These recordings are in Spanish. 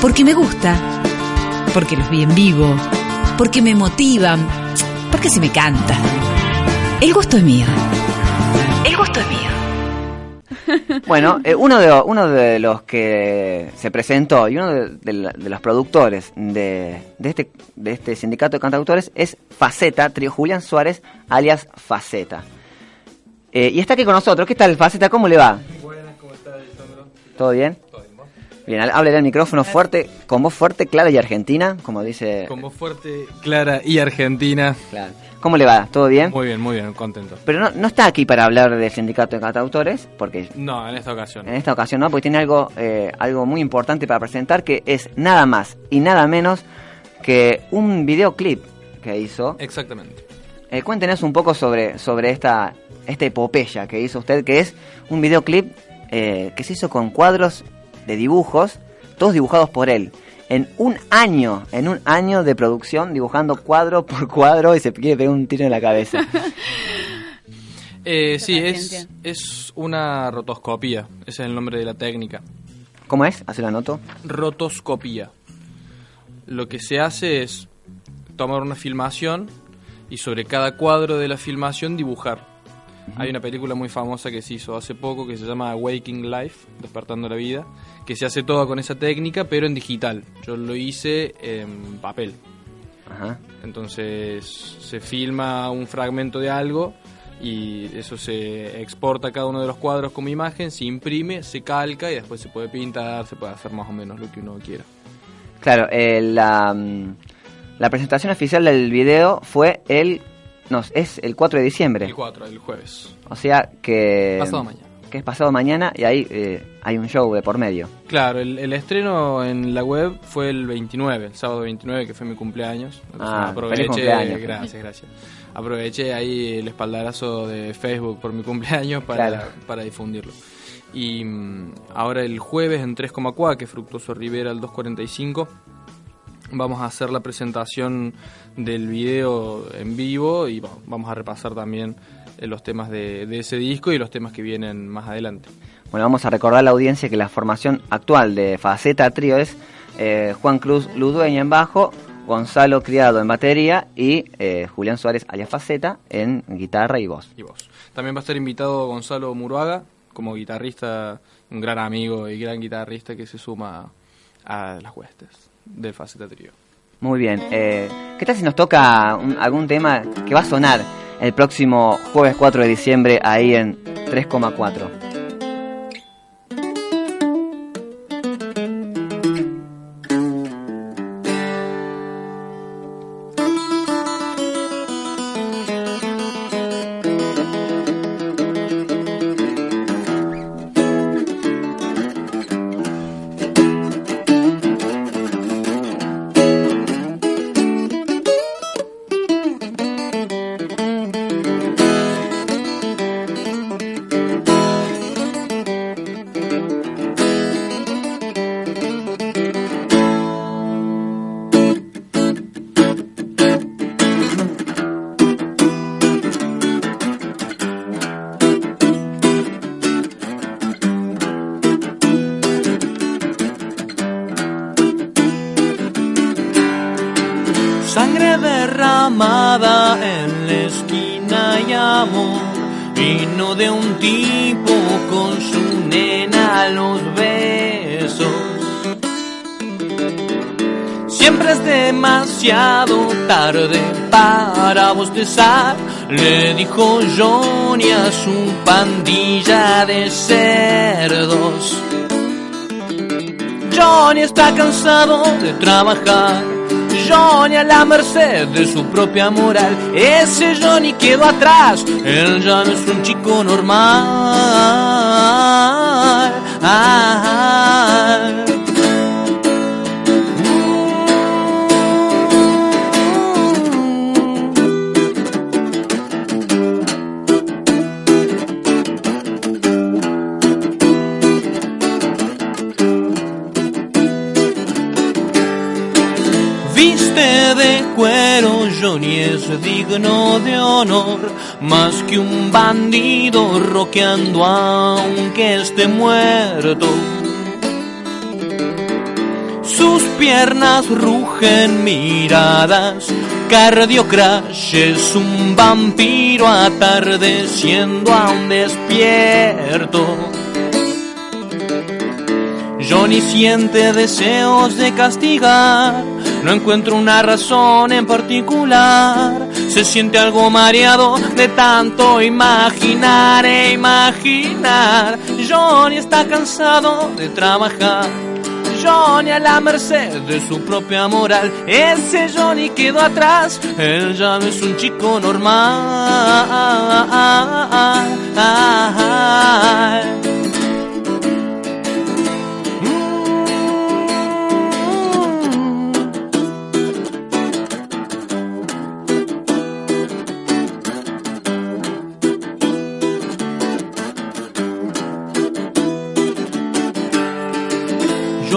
Porque me gusta, porque los vi en vivo, porque me motivan, porque se me canta. El gusto es mío. El gusto es mío. Bueno, eh, uno, de, uno de los que se presentó y uno de, de la- de los productores de, de este, de este sindicato de cantautores es Faceta, trío Julián Suárez, alias Faceta. Eh, y está aquí con nosotros. ¿Qué tal, Faceta? ¿Cómo le va? Buenas, ¿cómo estás, Alessandro? ¿Todo bien? ¿Todo bien, háblele al micrófono fuerte, con voz fuerte, clara y argentina, como dice... Con voz fuerte, clara y argentina. Claro. ¿Cómo le va? ¿Todo bien? Muy bien, muy bien, contento. Pero no, no está aquí para hablar del sindicato de cantautores, porque No, en esta ocasión. en esta ocasión no, porque tiene algo, eh, algo muy importante para presentar, que es nada más y nada menos que un videoclip que hizo. Exactamente. Eh, cuéntenos un poco sobre, sobre esta, esta epopeya que hizo usted, que es un videoclip eh, que se hizo con cuadros de dibujos, todos dibujados por él. En un año, en un año de producción, dibujando cuadro por cuadro y se quiere pegar un tiro en la cabeza. Eh, sí, es, es una rotoscopía. Ese es el nombre de la técnica. ¿Cómo es? Así lo anoto. Rotoscopía. Lo que se hace es tomar una filmación y sobre cada cuadro de la filmación dibujar. Hay una película muy famosa que se hizo hace poco que se llama Waking Life, Despertando la Vida, que se hace toda con esa técnica, pero en digital. Yo lo hice en papel. Ajá. Entonces se filma un fragmento de algo y eso se exporta cada uno de los cuadros como imagen, se imprime, se calca y después se puede pintar, se puede hacer más o menos lo que uno quiera. Claro, eh, la, mm, la presentación oficial del video fue el... No, es el 4 de diciembre. El 4, el jueves. O sea que... Pasado mañana. Que es pasado mañana y ahí eh, hay un show de por medio. Claro, el, el estreno en la web fue el 29, el sábado 29, que fue mi cumpleaños. Entonces Ah, aproveché, feliz cumpleaños. gracias, gracias. Aproveché ahí el espaldarazo de Facebook por mi cumpleaños para, Claro. para difundirlo. Y mm, ahora el jueves en 3,4, que es Fructuoso Rivera al 245, vamos a hacer la presentación del video en vivo y bueno, vamos a repasar también eh, los temas de, de ese disco y los temas que vienen más adelante. Bueno, vamos a recordar a la audiencia que la formación actual de Faceta Trío es eh, Juan Cruz Ludueña en bajo, Gonzalo Criado en batería y eh, Julián Suárez alias Faceta en guitarra y voz. y vos. También va a estar invitado Gonzalo Muruaga, como guitarrista, un gran amigo y gran guitarrista que se suma a las huestes del Faceta Trío. Muy bien. Eh, ¿Qué tal si nos toca un- algún tema que va a sonar el próximo jueves 4 de diciembre ahí en 3,4? En la esquina y amor Vino de un tipo con su nena los besos Siempre es demasiado tarde para bostezar Le dijo Johnny a su pandilla de cerdos Johnny está cansado de trabajar. Johnny a la merced de su propia moral. Ese Johnny quedó atrás. Él ya no es un chico normal. Ah, Viste de cuero, Johnny es digno de honor, más que un bandido roqueando aunque esté muerto. sus piernas rugen miradas. Cardio Crash es un vampiro atardeciendo a un despierto. Johnny siente deseos de castigar, no encuentro una razón en particular. Se siente algo mareado de tanto imaginar e imaginar. Johnny está cansado de trabajar. Johnny a la merced de su propia moral. Ese Johnny quedó atrás, él ya no es un chico normal.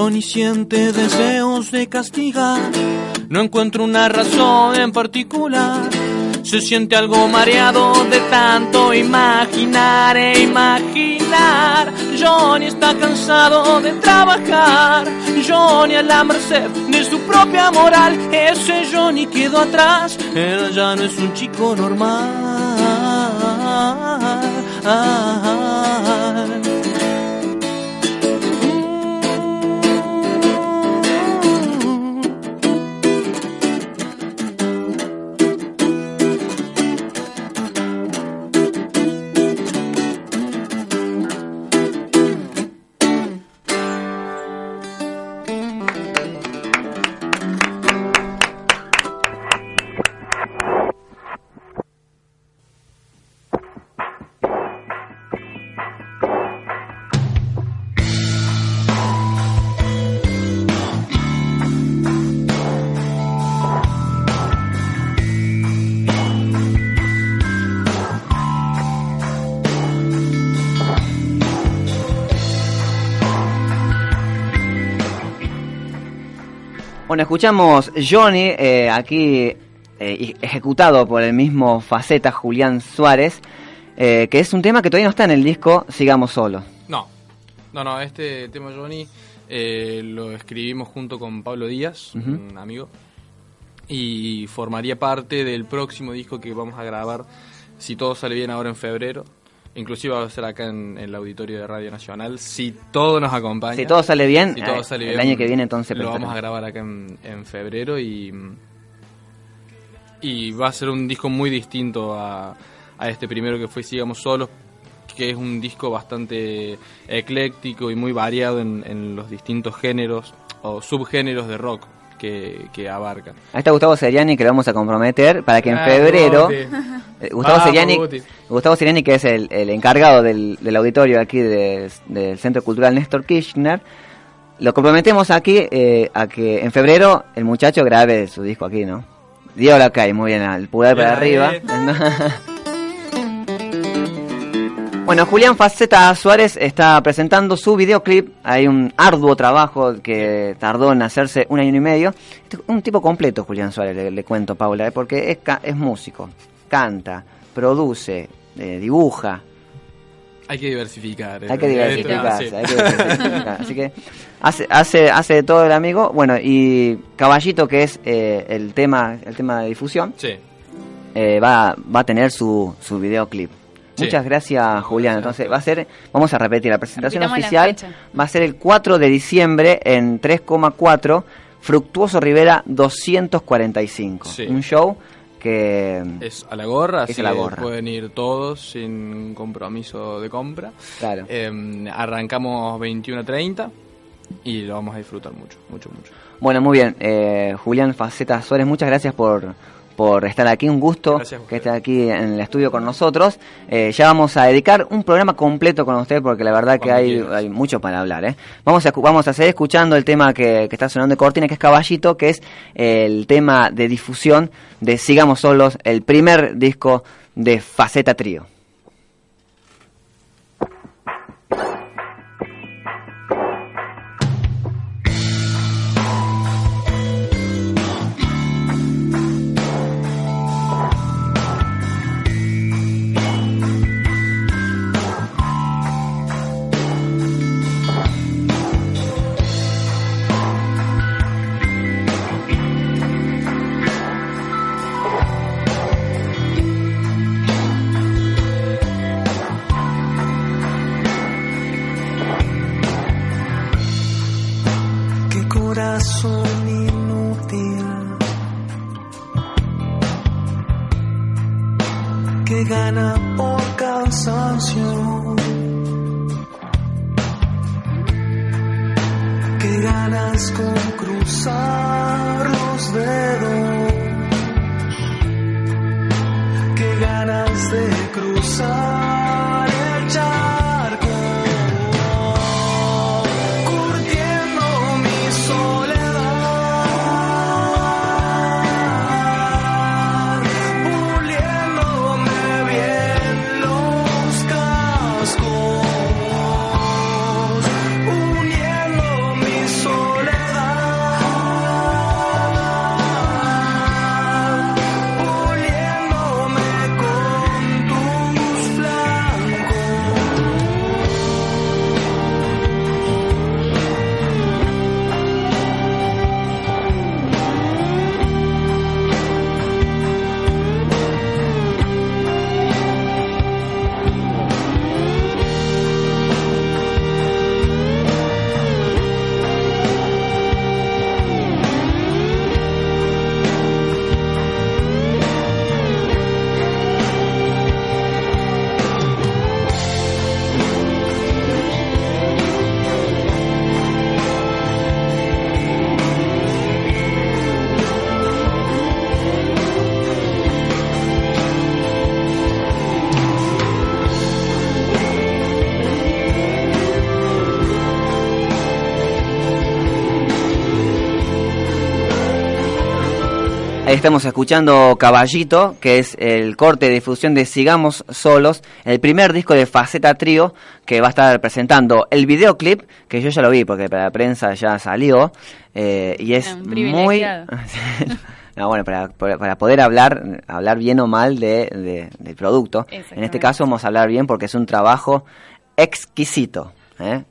Johnny siente deseos de castigar. No encuentro una razón en particular. Se siente algo mareado de tanto imaginar e imaginar. Johnny está cansado de trabajar. Johnny a la merced de su propia moral. Ese Johnny quedó atrás. Él ya no es un chico normal. Bueno, escuchamos Johnny, eh, aquí eh, ejecutado por el mismo faceta Julián Suárez, eh, que es un tema que todavía no está en el disco Sigamos Solos. No, no, no, este tema Johnny lo escribimos junto con Pablo Díaz, un amigo, y formaría parte del próximo disco que vamos a grabar, si todo sale bien ahora en febrero. Inclusive va a ser acá en, el auditorio de Radio Nacional, si todo nos acompaña. Si todo sale bien, Si todo eh, sale el bien, año que viene entonces lo vamos a grabar acá en, en febrero y y va a ser un disco muy distinto a, a este primero que fue Sigamos Solos que es un disco bastante ecléctico y muy variado en, en los distintos géneros o subgéneros de rock que, que abarcan. Ahí está Gustavo Seriani que lo vamos a comprometer para que en Ah, febrero... Eh, Gustavo, Vamos, Seriani. Gustavo Seriani, que es el, el encargado del, del auditorio aquí de- del Centro Cultural Néstor Kirchner, lo comprometemos aquí eh, a que en febrero el muchacho grabe su disco aquí, ¿no? Diego Lacay, muy bien, el pulgar para arriba. bueno, Julián Faceta Suárez está presentando su videoclip. Hay un arduo trabajo que tardó en hacerse un año y medio. Este- Un tipo completo, Julián Suárez, le, le cuento, Paula, ¿eh? porque es, es músico, canta, produce, eh, dibuja, Hay que diversificar. hay que eh, diversificarse, hay que diversificar. Así que hace, hace, hace de todo el amigo. Bueno, y Caballito, que es eh, el tema, el tema de difusión, Sí. eh, va, va a tener su, su videoclip. Sí. Muchas gracias, Julián. Entonces va a ser, vamos a repetir, la presentación Repitamos oficial va a ser el 4 de diciembre en 3,4 Fructuoso Rivera 245. Sí. Un show que Es a la gorra, así a la que gorra. pueden ir todos sin compromiso de compra. claro. Eh, arrancamos 21.30 y lo vamos a disfrutar mucho, mucho, mucho. Bueno, muy bien. Eh, Julián Faceta Suárez, muchas gracias por, por estar aquí. Un gusto Gracias que esté aquí en el estudio con nosotros. Eh, ya vamos a dedicar un programa completo con usted porque la verdad que hay, mucho para hablar. ¿eh? Vamos, a, vamos a seguir escuchando el tema que, que está sonando de cortina, que es Caballito, que es el tema de difusión de Sigamos Solos, el primer disco de Faceta Trío. Con cruzar los dedos. Estamos escuchando Caballito, que es el corte de difusión de Sigamos Solos, el primer disco de Faceta Trío, que va a estar presentando el videoclip, que yo ya lo vi porque para la prensa ya salió, eh, y es muy... no, bueno, para, poder hablar, hablar bien o mal de, de- del producto, en este caso vamos a hablar bien porque es un trabajo exquisito, ¿eh?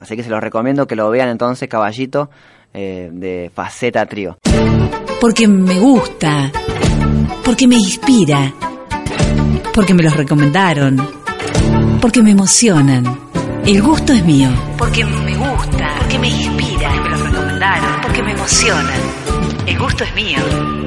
Así que se los recomiendo que lo vean entonces, Caballito, eh, de Faceta Trío. Porque me gusta. Porque me inspira. Porque me los recomendaron. Porque me emocionan. El gusto es mío. Porque me gusta. Porque me inspira. Porque me los recomendaron. Porque me emocionan. El gusto es mío.